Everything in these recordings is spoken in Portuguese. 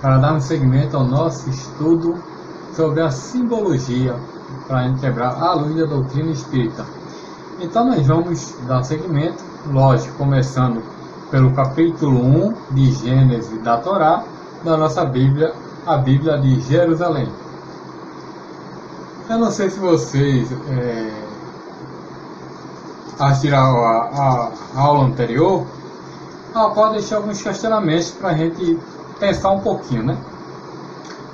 para darmos seguimento ao nosso estudo sobre a simbologia para quebrar a luz da doutrina espírita. Então nós vamos dar seguimento, lógico, começando pelo capítulo 1 de Gênesis da Torá, da nossa Bíblia, a Bíblia de Jerusalém. Eu não sei se vocês é, assistiram a, a, aula anterior, a qual deixei alguns questionamentos para a gente pensar um pouquinho, né?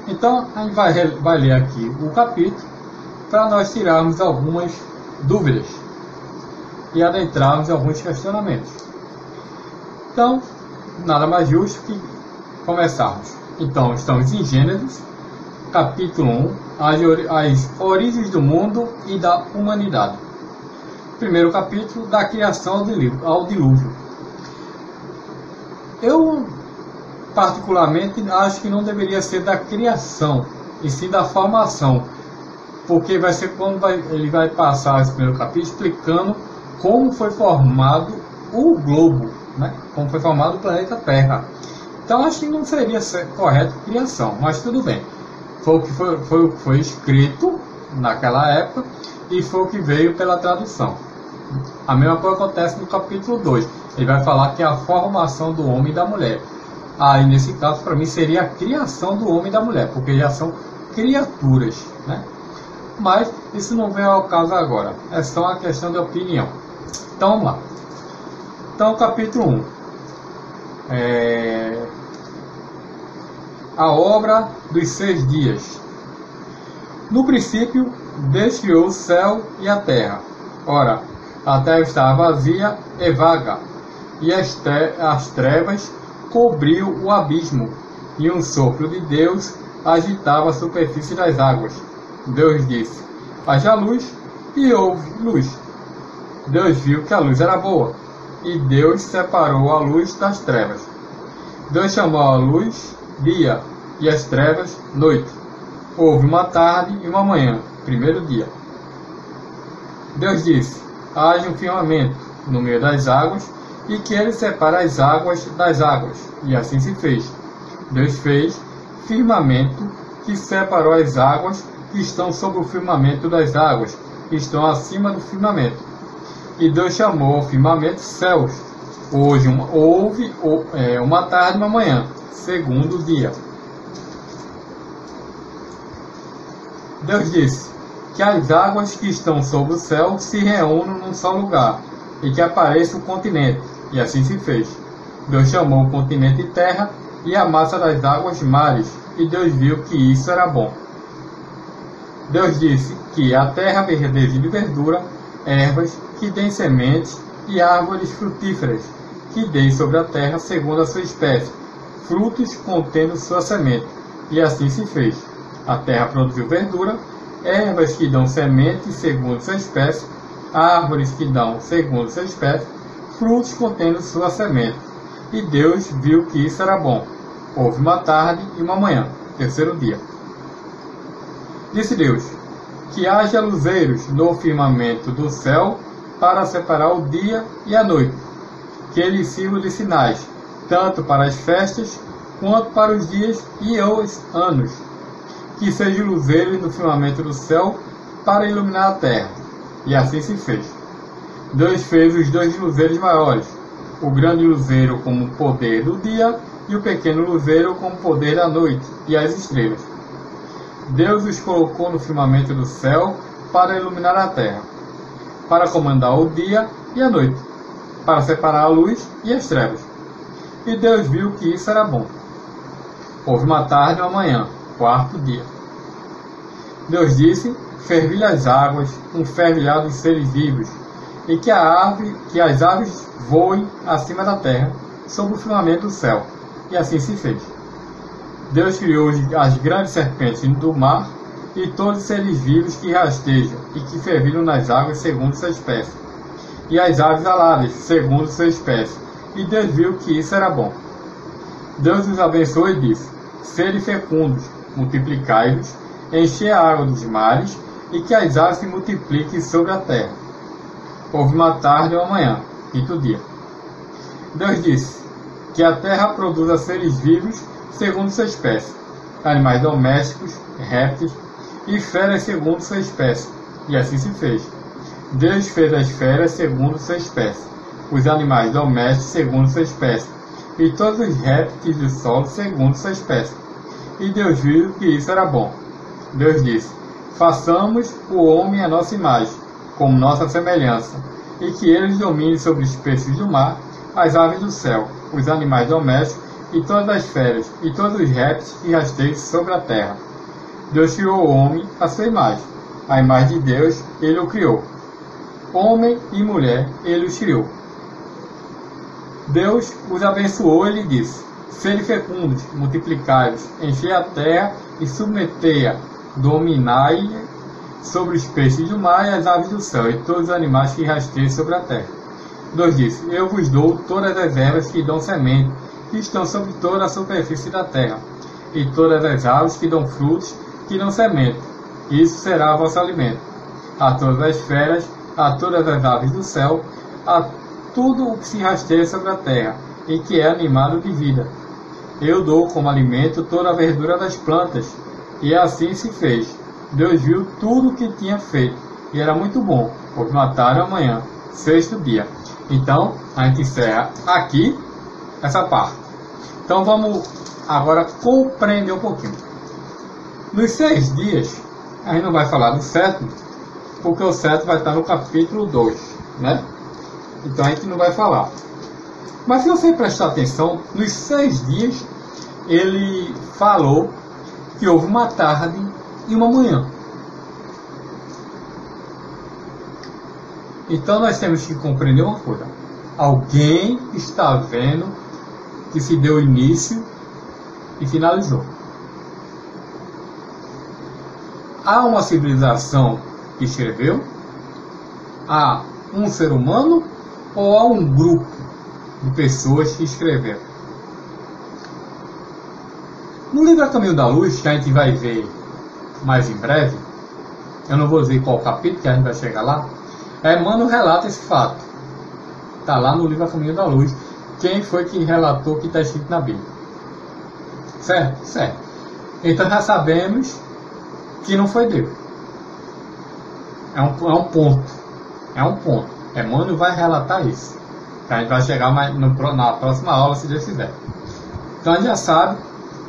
Então, a gente vai, vai ler aqui o capítulo para nós tirarmos algumas dúvidas e adentrarmos alguns questionamentos. Então, nada mais justo que começarmos. Então, estamos em Gênesis, capítulo 1, as, as origens do mundo e da humanidade. Primeiro capítulo, da criação ao dilúvio. Eu, particularmente, acho que não deveria ser da criação, e sim da formação. Porque vai ser quando vai, ele vai passar esse primeiro capítulo explicando como foi formado o globo, né? como foi formado o planeta Terra. Então acho que não seria correto criação, mas tudo bem. Foi o que foi, foi, foi escrito naquela época e foi o que veio pela tradução. A mesma coisa acontece no capítulo 2. Ele vai falar que é a formação do homem e da mulher. Aí, nesse caso, para mim, seria a criação do homem e da mulher, porque já são criaturas. Né? Mas isso não vem ao caso agora. É só uma questão de opinião. Então, vamos lá. Então, capítulo 1. É... A obra dos seis dias. No princípio, Deus o céu e a terra. Ora, a terra estava vazia e vaga, e as, as trevas cobriu o abismo, e um sopro de Deus agitava a superfície das águas. Deus disse: Haja luz, e houve luz. Deus viu que a luz era boa, e Deus separou a luz das trevas. Deus chamou a luz dia, e as trevas noite. Houve uma tarde e uma manhã, primeiro dia. Deus disse: haja um firmamento no meio das águas e que ele separe as águas das águas. E assim se fez. Deus fez firmamento que separou as águas que estão sobre o firmamento das águas, que estão acima do firmamento. E Deus chamou o firmamento céus. Hoje uma, houve é, uma tarde e uma manhã, segundo dia. Deus disse: que as águas que estão sob o céu se reúnam num só lugar, e que apareça o continente. E assim se fez. Deus chamou o continente terra e a massa das águas mares, e Deus viu que isso era bom. Deus disse que a terra verdeja de verdura, ervas que deem sementes e árvores frutíferas, que deem sobre a terra segundo a sua espécie, frutos contendo sua semente. E assim se fez. A terra produziu verdura, ervas que dão sementes segundo sua espécie, árvores que dão segundo sua espécie, frutos contendo sua semente. E Deus viu que isso era bom. Houve uma tarde e uma manhã, terceiro dia. Disse Deus: Que haja luzeiros no firmamento do céu para separar o dia e a noite, que eles sirvam de sinais, tanto para as festas quanto para os dias e os anos que seja luzeiros no firmamento do céu para iluminar a terra. E assim se fez. Deus fez os dois luzeiros maiores, o grande luzeiro como poder do dia e o pequeno luzeiro como poder da noite e as estrelas. Deus os colocou no firmamento do céu para iluminar a terra, para comandar o dia e a noite, para separar a luz e as trevas. E Deus viu que isso era bom. Houve uma tarde e uma manhã, quarto dia. Deus disse: fervilhe as águas, um fervilhado de seres vivos, e que, árvore, que as aves voem acima da terra, sob o firmamento do céu. E assim se fez. Deus criou as grandes serpentes do mar e todos os seres vivos que rastejam e que fervilham nas águas segundo sua espécie, e as aves aladas segundo sua espécie. E Deus viu que isso era bom. Deus os abençoou e disse: Sede fecundos, multiplicai-vos, encher a água dos mares e que as aves se multipliquem sobre a terra. Houve uma tarde e uma manhã, quinto dia. Deus disse: que a terra produza seres vivos segundo sua espécie, animais domésticos, répteis e feras segundo sua espécie. E assim se fez. Deus fez as feras segundo sua espécie, os animais domésticos segundo sua espécie, e todos os répteis do solo segundo sua espécie. E Deus viu que isso era bom. Deus disse: Façamos o homem a nossa imagem, como nossa semelhança, e que eles dominem sobre os peixes do mar, as aves do céu, os animais domésticos e todas as feras, e todos os répteis que rasteiam sobre a terra. Deus criou o homem à sua imagem. A imagem de Deus, ele o criou. Homem e mulher, ele os criou. Deus os abençoou e lhe disse: Sede fecundos, multiplicai-vos, enchei a terra e submetei-a, dominai sobre os peixes do mar e as aves do céu, e todos os animais que rasteiam sobre a terra. Deus disse: Eu vos dou todas as ervas que dão semente, que estão sobre toda a superfície da terra, e todas as aves que dão frutos, que dão semente. Isso será vosso alimento. A todas as feras, a todas as aves do céu, a tudo o que se rasteia sobre a terra, e que é animado de vida. Eu dou como alimento toda a verdura das plantas. E assim se fez. Deus viu tudo o que tinha feito, e era muito bom. Uma tarde amanhã, sexto dia. Então, a gente encerra aqui essa parte. Então, vamos agora compreender um pouquinho. Nos seis dias, a gente não vai falar do sétimo, porque o sétimo vai estar no capítulo 2, né? Então a gente não vai falar. Mas se você prestar atenção, nos seis dias ele falou que houve uma tarde e uma manhã. Então nós temos que compreender uma coisa. Alguém está vendo que se deu início e finalizou. Há uma civilização que escreveu? Há um ser humano ou há um grupo de pessoas que escreveram? No livro A Caminho da Luz, que a gente vai ver mais em breve, eu não vou dizer qual capítulo, que a gente vai chegar lá, Emmanuel relata esse fato. Está lá no livro A Caminho da Luz. Quem foi que relatou que está escrito na Bíblia? Certo? Certo. Então já sabemos que não foi Deus. É um, é um ponto. É um ponto. Emmanuel vai relatar isso. A gente vai chegar mais no, na próxima aula, se Deus quiser. Então a gente já sabe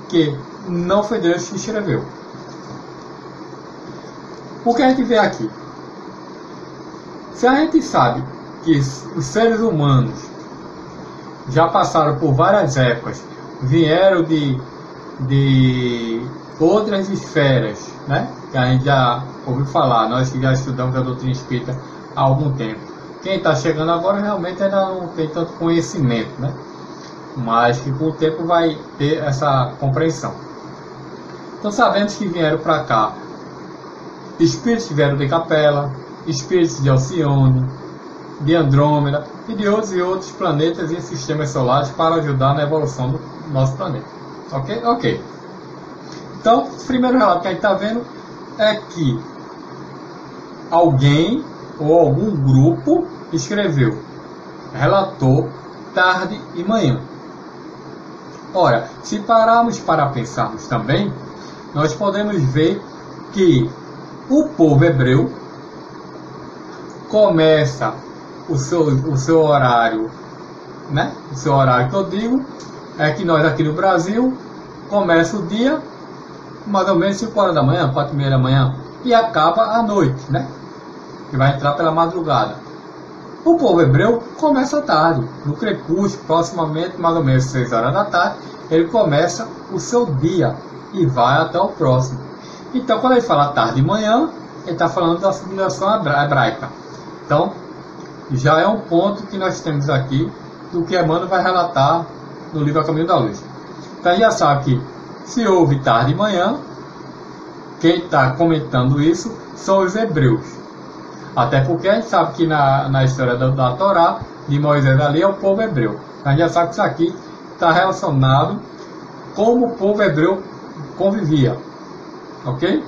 que não foi Deus que escreveu. O que a gente vê aqui? Se a gente sabe que os seres humanos já passaram por várias épocas, vieram de, de outras esferas, né? que a gente já ouviu falar, nós que já estudamos a doutrina espírita há algum tempo. Quem está chegando agora realmente ainda não tem tanto conhecimento, né? mas que com o tempo vai ter essa compreensão. Então sabemos que vieram para cá espíritos vieram de Capela, espíritos de Alcione, de Andrômeda e de outros e outros planetas e sistemas solares para ajudar na evolução do nosso planeta. Ok? Ok. Então, o primeiro relato que a gente está vendo é que alguém ou algum grupo escreveu, relatou tarde e manhã. Ora, se pararmos para pensarmos também, nós podemos ver que o povo hebreu começa o seu, o seu horário, né? O seu horário que eu digo é que nós aqui no Brasil começa o dia mais ou menos 5 horas da manhã, 4 e meia da manhã e acaba à noite, né? Que vai entrar pela madrugada. O povo hebreu começa tarde, no crepúsculo, proximamente mais ou menos 6 horas da tarde, ele começa o seu dia e vai até o próximo. Então, quando ele fala tarde e manhã, ele está falando da civilização hebraica. Então, já é um ponto que nós temos aqui do que Emmanuel vai relatar no livro A Caminho da Luz. Então, já sabe que se houve tarde e manhã, quem está comentando isso são os hebreus. Até porque a gente sabe que na, na história da, da Torá, de Moisés ali, é o povo hebreu. Então, a gente já sabe que isso aqui está relacionado como o povo hebreu convivia. Ok?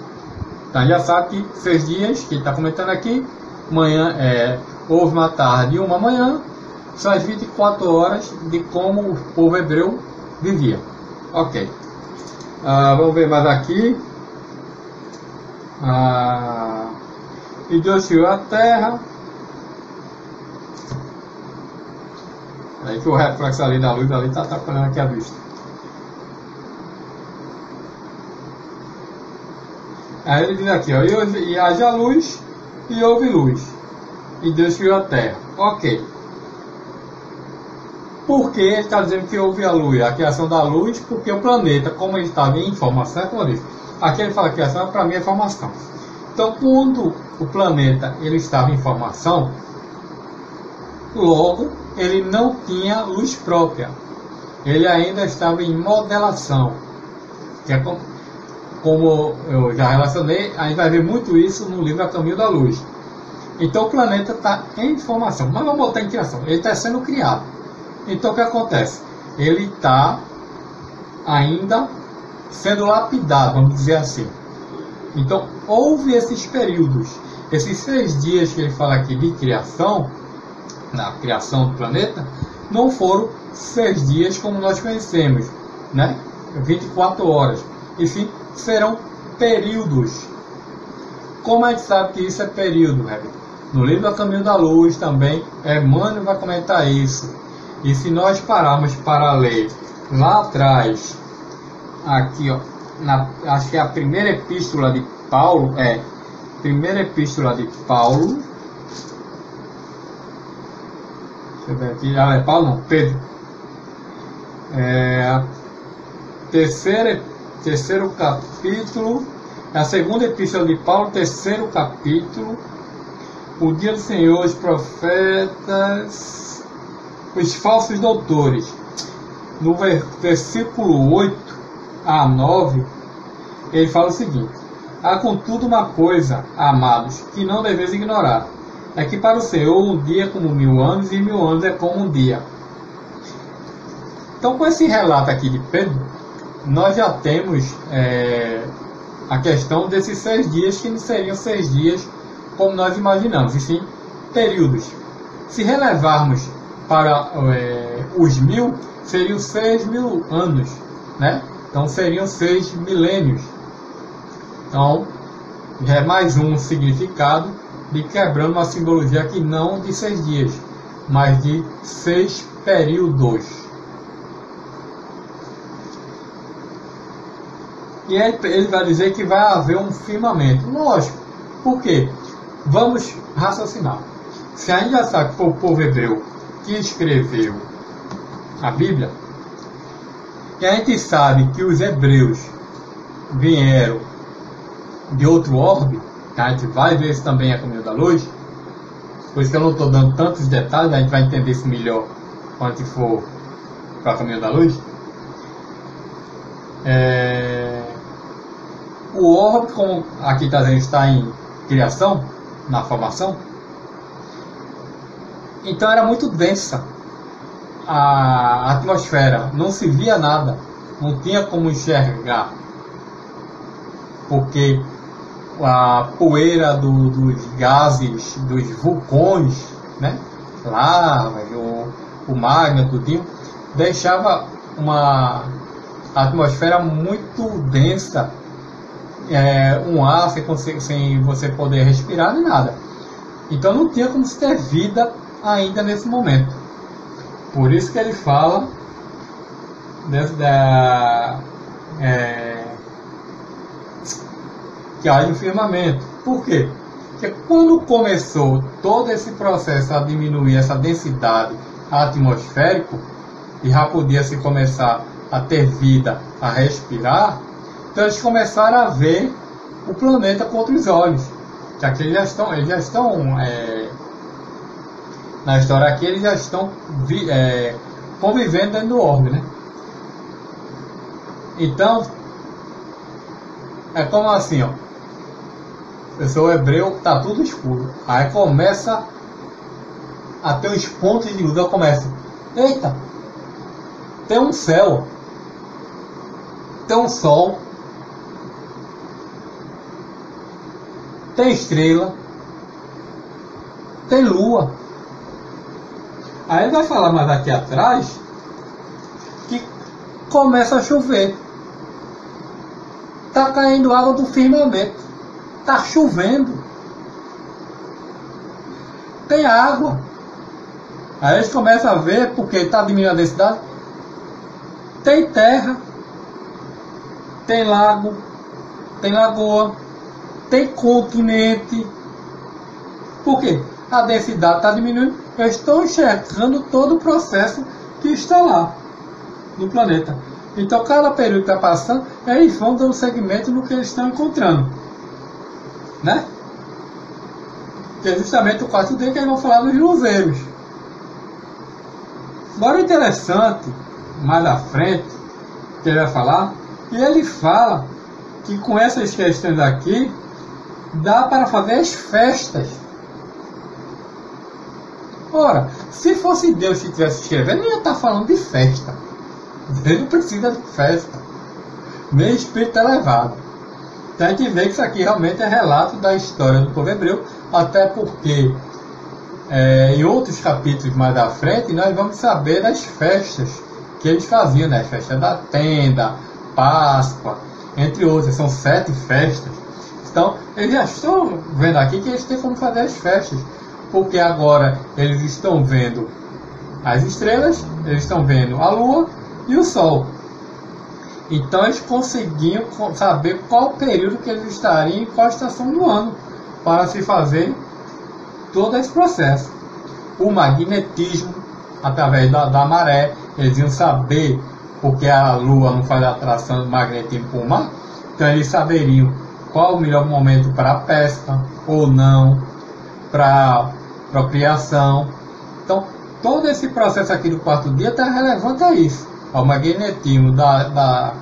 Então já sabe que seis dias, que está comentando aqui, manhã é, houve uma tarde e uma manhã, são as 24 horas de como o povo hebreu vivia. Ok. Ah, vamos ver mais aqui. Ah, e Deus criou a terra. Aí que o reflexo ali da luz ali está atrapalhando aqui a vista. Aí ele diz aqui, ó, e, e haja luz e houve luz. E Deus criou a terra. Ok. Por que ele está dizendo que houve a luz, a criação da luz? Porque o planeta, como ele estava em informação, é como eu disse, aqui ele fala criação, para mim é formação. Então, quando o planeta ele estava em formação, logo ele não tinha luz própria. Ele ainda estava em modelação. Que é como, como eu já relacionei, a gente vai ver muito isso no livro A Caminho da Luz. Então o planeta está em formação, mas vamos botar em criação. Ele está sendo criado. Então o que acontece? Ele está ainda sendo lapidado, vamos dizer assim. Então houve esses períodos, esses seis dias que ele fala aqui de criação, na criação do planeta, não foram seis dias como nós conhecemos, né? 24 horas. Enfim, serão períodos. Como a gente sabe que isso é período? No livro A Caminho da Luz também, Emmanuel vai comentar isso. E se nós pararmos para ler lá atrás, aqui, ó, na, acho que é a primeira epístola de Paulo, é, primeira epístola de Paulo, deixa eu ver aqui, ah, é Paulo não, Pedro, é, terceira, terceiro capítulo, a segunda epístola de Paulo, terceiro capítulo, o dia do Senhor, os profetas, os falsos doutores. No versículo 8 a 9, ele fala o seguinte: Há contudo uma coisa, amados, que não deveis ignorar: é que para o Senhor um dia é como mil anos e mil anos é como um dia. Então, com esse relato aqui de Pedro, nós já temos é, a questão desses seis dias que não seriam seis dias como nós imaginamos, e sim períodos. Se relevarmos para é, os mil seriam seis mil anos, né? Então seriam seis milênios. Então é mais um significado de quebrando uma simbologia que não de seis dias, mas de seis períodos. E aí ele vai dizer que vai haver um firmamento. Lógico. Por quê? Vamos raciocinar. Se a já sabe que foi o povo hebreu que escreveu a Bíblia, e a gente sabe que os hebreus vieram de outro orbe, a gente vai ver isso também a caminho da luz, por isso que eu não estou dando tantos detalhes, a gente vai entender isso melhor quando a for para o caminho da luz. É... O orbe, como aqui está dizendo, está em criação, na formação, então era muito densa a atmosfera, não se via nada, não tinha como enxergar, porque a poeira do, dos gases, dos vulcões, né? lava, o, o magma, tudinho, deixava uma atmosfera muito densa, é, um ar sem, sem você poder respirar nem nada. Então não tinha como se ter vida ainda nesse momento. Por isso que ele fala da, é, que há um firmamento. Por quê? Porque quando começou todo esse processo a diminuir essa densidade atmosférica, e já podia se começar a ter vida, a respirar, então eles começaram a ver o planeta com outros olhos. Que eles já estão, eles já estão é, na história aqui, eles já estão é, convivendo dentro do orbe, né? Então, é como assim, ó. Eu sou hebreu, tá tudo escuro. Aí começa a ter uns pontos de luz. Eu começo, eita, tem um céu, tem um sol, tem estrela, tem lua. Aí ele vai falar mais aqui atrás que começa a chover. Tá caindo água do firmamento. Tá chovendo. Tem água. Aí eles começam a ver, porque está diminuindo a densidade, tem terra, tem lago, tem lagoa, tem continente. Por quê? A densidade está diminuindo. Eles estão enxergando todo o processo que está lá no planeta. Então, cada período que está passando, eles vão dando segmento no que eles estão encontrando. Né? Que é justamente o quarto D que eles vão falar dos luveiros. Agora, interessante, mais à frente, que ele vai falar, e ele fala que com essas questões aqui, dá para fazer as festas. Ora, se fosse Deus que estivesse escrevendo, ele ia estar falando de festa. Ele não precisa de festa. Nem espírito elevado. Então a gente vê que isso aqui realmente é relato da história do povo hebreu, até porque é, em outros capítulos mais à frente nós vamos saber das festas que eles faziam, né? Festa da tenda, Páscoa, entre outras. São sete festas. Então, eles já estão vendo aqui que eles têm como fazer as festas. Porque agora eles estão vendo as estrelas, eles estão vendo a lua e o sol. Então eles conseguiam saber qual período que eles estariam em qual estação do ano para se fazer todo esse processo. O magnetismo, através da, da maré, eles iam saber porque a Lua não faz atração do magnetismo o mar, então eles saberiam qual o melhor momento para a pesca ou não, para procriação. Então, todo esse processo aqui do quarto dia está relevante a isso, ao magnetismo da, da,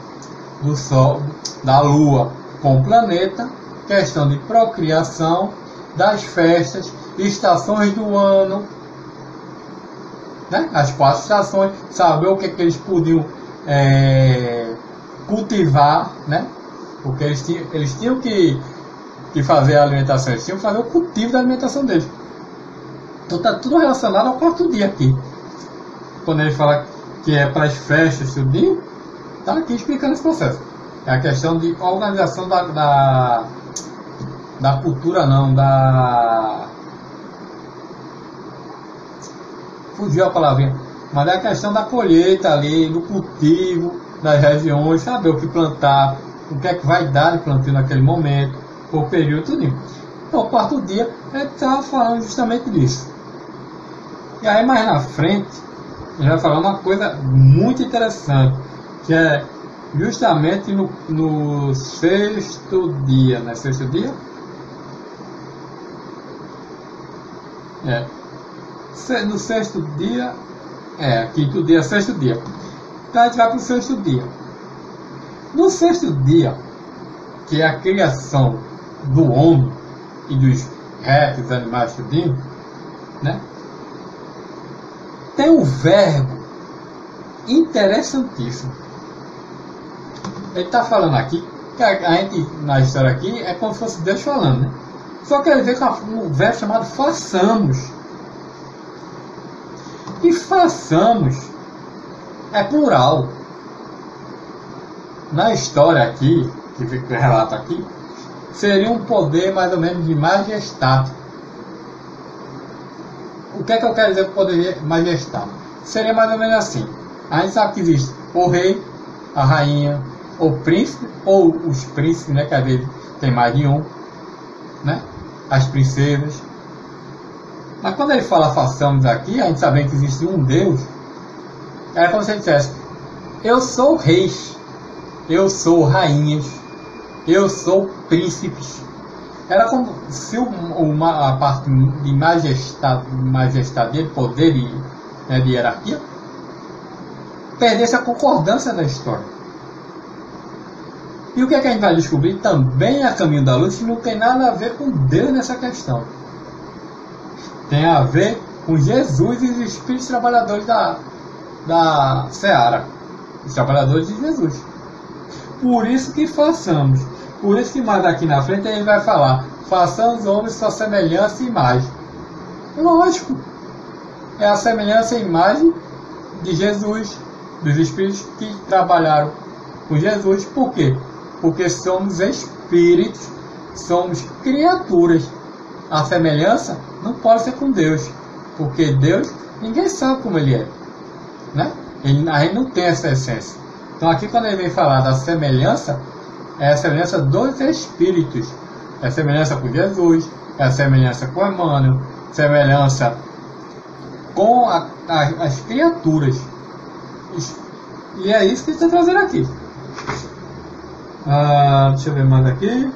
do Sol, da Lua com o planeta, questão de procriação, das festas, estações do ano, né? as quatro estações, saber o que, é que eles podiam é, cultivar, né? Porque eles tinham, eles tinham que, que fazer a alimentação, eles tinham que fazer o cultivo da alimentação deles. Então está tudo relacionado ao quarto dia aqui. Quando ele fala que é para as festas, tudinho, está aqui explicando esse processo. É a questão de organização da, da, da cultura, não, da. Fugiu a palavrinha. Mas é a questão da colheita ali, do cultivo das regiões, saber o que plantar, o que é que vai dar de plantio naquele momento, por período, tudo. Então, o quarto dia, ele está falando justamente disso. E aí, mais na frente, ele vai falar uma coisa muito interessante, que é justamente no, no sexto dia, né? Sexto dia? É. No sexto dia, é, quinto dia, sexto dia. Então a gente vai para o sexto dia. No sexto dia, que é a criação do homem e dos répteis, animais, tudinho, né? Tem um verbo interessantíssimo. Ele está falando aqui, que a, gente, na história aqui, é como se fosse Deus falando, né? Só que ele vê com um verbo chamado façamos. E façamos é plural. Na história aqui, que relata aqui, seria um poder mais ou menos de majestade. O que é que eu quero dizer com poder de majestade? Seria mais ou menos assim. A gente sabe que existe o rei, a rainha, o príncipe, ou os príncipes, né? Que às vezes tem mais de um, né? As princesas. Mas quando ele fala façamos aqui, a gente sabe que existe um Deus, era como se ele dissesse: Eu sou reis, eu sou rainhas, eu sou príncipes. Era como se uma, a parte de majestade, majestade de poder e né, de hierarquia perdesse a concordância da história. E o que, é que a gente vai descobrir também a caminho da luz não tem nada a ver com Deus nessa questão. Tem a ver com Jesus e os espíritos trabalhadores da, da Seara, os trabalhadores de Jesus. Por isso que façamos. Por isso que mais aqui na frente ele vai falar, façamos homens sua semelhança e imagem. Lógico. é a semelhança e imagem de Jesus, dos espíritos que trabalharam com Jesus. Por quê? Porque somos espíritos, somos criaturas. A semelhança não pode ser com Deus, porque Deus, ninguém sabe como Ele é. Né? Ele, a gente não tem essa essência. Então aqui quando ele vem falar da semelhança, é a semelhança dos espíritos. É a semelhança com Jesus, é a semelhança com Emmanuel, semelhança com a, a, as criaturas. E é isso que ele está trazendo aqui. Ah, deixa eu ver mais aqui.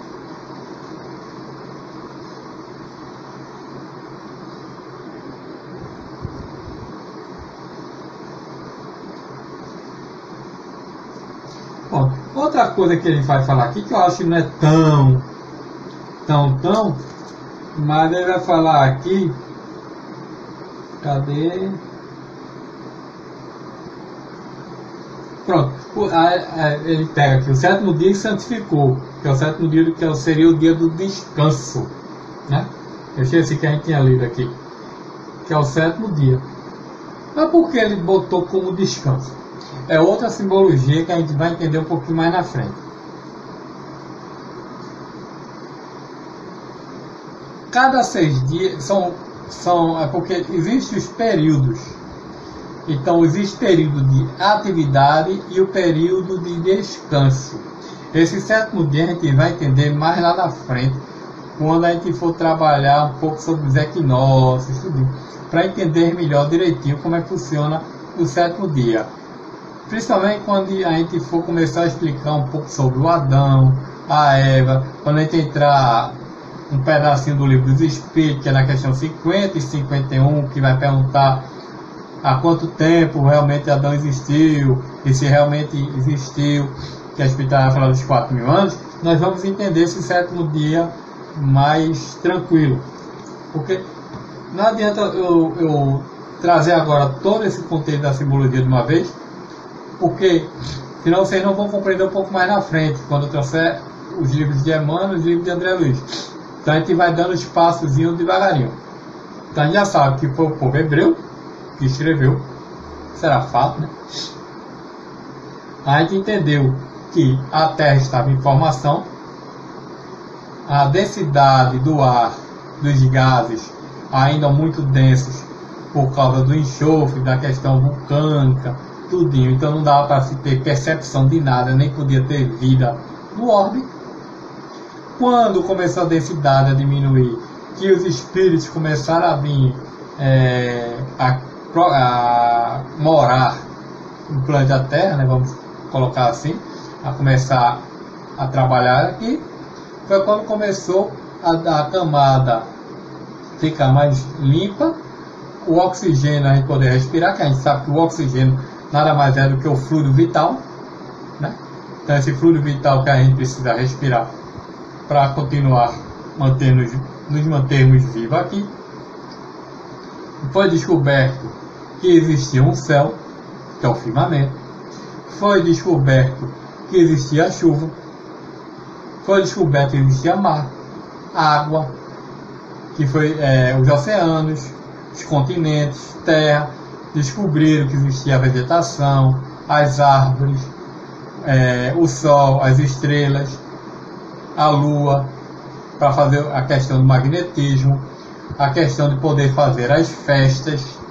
Outra coisa que ele vai falar aqui que eu acho que não é tão, tão, tão, mas ele vai falar aqui. Cadê? Pronto. Ele pega aqui o sétimo dia e santificou, que é o sétimo dia que seria o dia do descanso. Né? Eu esqueci que a gente tinha lido aqui. Que é o sétimo dia. Mas por que ele botou como descanso? É outra simbologia que a gente vai entender um pouquinho mais na frente. Cada seis dias são, são é porque existem os períodos então, existe período de atividade e o período de descanso. Esse sétimo dia a gente vai entender mais lá na frente, quando a gente for trabalhar um pouco sobre os equinócios, para entender melhor direitinho como é que funciona o sétimo dia. Principalmente quando a gente for começar a explicar um pouco sobre o Adão, a Eva, quando a gente entrar um pedacinho do livro dos Espíritos, que é na questão 50 e 51, que vai perguntar há quanto tempo realmente Adão existiu, e se realmente existiu, que a Espírita vai falar dos 4 mil anos, nós vamos entender esse sétimo dia mais tranquilo. Porque não adianta eu, eu trazer agora todo esse contexto da simbologia de uma vez, porque senão vocês não vão compreender um pouco mais na frente, quando trouxer os livros de Emmanuel e os livros de André Luiz. Então a gente vai dando espaçozinho devagarinho. Então a gente já sabe que foi o povo hebreu, que escreveu, será fato, né? A gente entendeu que a Terra estava em formação, a densidade do ar, dos gases, ainda muito densos por causa do enxofre, da questão vulcânica, tudinho. Então não dava para se ter percepção de nada, nem podia ter vida no orbe. Quando começou a densidade a diminuir, que os espíritos começaram a vir é, a a morar no planeta Terra, né, vamos colocar assim, a começar a trabalhar aqui, foi quando começou a, a camada ficar mais limpa, o oxigênio a gente poder respirar, que a gente sabe que o oxigênio nada mais é do que o fluido vital, né? Então esse fluido vital que a gente precisa respirar para continuar mantendo, nos mantermos vivos aqui. Foi descoberto que existia um céu, que é o firmamento. Foi descoberto que existia chuva. Foi descoberto que existia mar, água, que foi é, os oceanos, os continentes, terra. Descobriram que existia a vegetação, as árvores, é, o sol, as estrelas, a lua, para fazer a questão do magnetismo, a questão de poder fazer as festas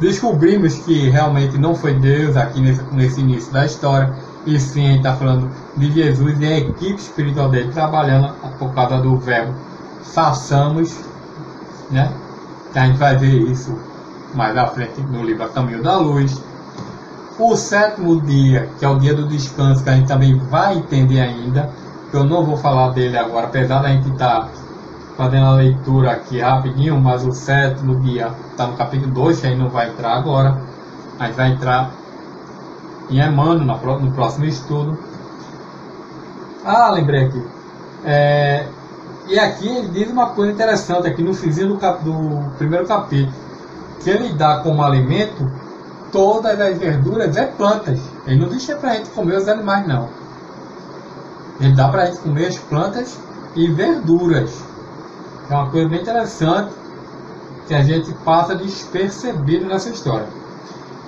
descobrimos que realmente não foi Deus aqui nesse, nesse início da história, e sim a gente está falando de Jesus e a equipe espiritual dele trabalhando por causa do verbo façamos, né? Que a gente vai ver isso mais à frente no livro A Caminho da Luz. O sétimo dia, que é o dia do descanso, que a gente também vai entender ainda, que eu não vou falar dele agora, apesar da gente estar tá fazendo a leitura aqui rapidinho, mas o sétimo dia está no capítulo 2, que aí não vai entrar agora. Gente vai entrar em Emmanuel no próximo estudo. Ah, lembrei aqui. É, e aqui ele diz uma coisa interessante, aqui no finzinho do, cap, do primeiro capítulo, que ele dá como alimento todas as verduras e plantas. Ele não deixa para a gente comer os animais, não. Ele dá para a gente comer as plantas e verduras. É uma coisa bem interessante que a gente passa despercebido nessa história.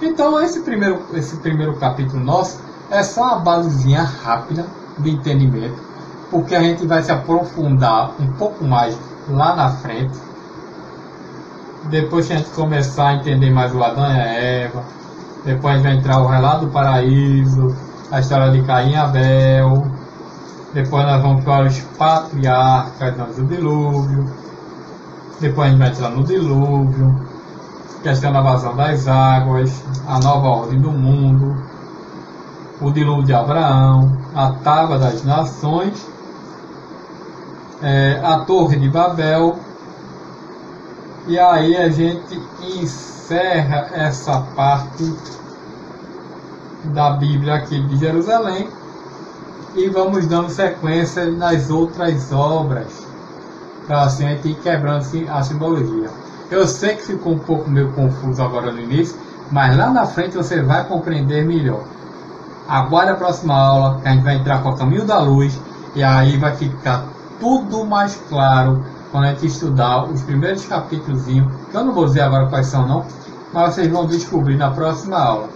Então esse primeiro, esse primeiro capítulo nosso é só uma basezinha rápida de entendimento, porque a gente vai se aprofundar um pouco mais lá na frente. Depois que a gente começar a entender mais o Adão e a Eva, depois vai entrar o relato do paraíso, a história de Caim e Abel, depois nós vamos para os patriarcas do dilúvio, depois a gente vai entrar no dilúvio, questão da vazão das águas, a nova ordem do mundo, o dilúvio de Abraão, a tábua das nações, é, a torre de Babel, e aí a gente encerra essa parte da Bíblia aqui de Jerusalém e vamos dando sequência nas outras obras para assim a gente ir quebrando assim, a simbologia. Eu sei que ficou um pouco meio confuso agora no início, mas lá na frente você vai compreender melhor. Aguarde a próxima aula, que a gente vai entrar com o caminho da luz, e aí vai ficar tudo mais claro quando a gente estudar os primeiros capítulos, que eu não vou dizer agora quais são não, mas vocês vão descobrir na próxima aula.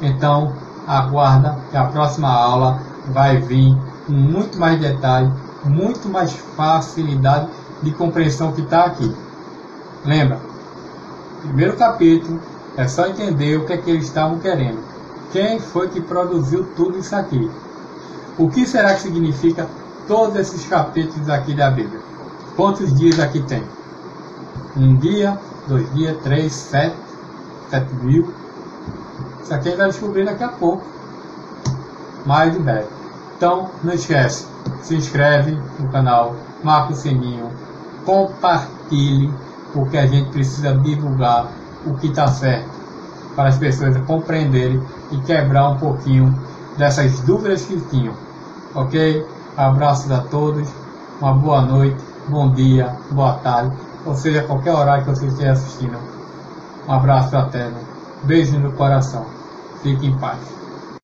Então, aguarda que a próxima aula vai vir com muito mais detalhe, muito mais facilidade de compreensão que está aqui. Lembra? Primeiro capítulo é só entender o que é que eles estavam querendo. Quem foi que produziu tudo isso aqui? O que será que significa todos esses capítulos aqui da Bíblia? Quantos dias aqui tem? Um dia, dois dias, três, sete, sete mil. Isso aqui a gente vai descobrir daqui a pouco. Mais de breve. Então, não esquece, se inscreve no canal, marca o sininho, compartilhe, porque a gente precisa divulgar o que está certo para as pessoas compreenderem e quebrar um pouquinho dessas dúvidas que tinham. Ok? Abraços a todos, uma boa noite, bom dia, boa tarde, ou seja, qualquer horário que você esteja assistindo. Um abraço fraterno, beijo no coração, fique em paz.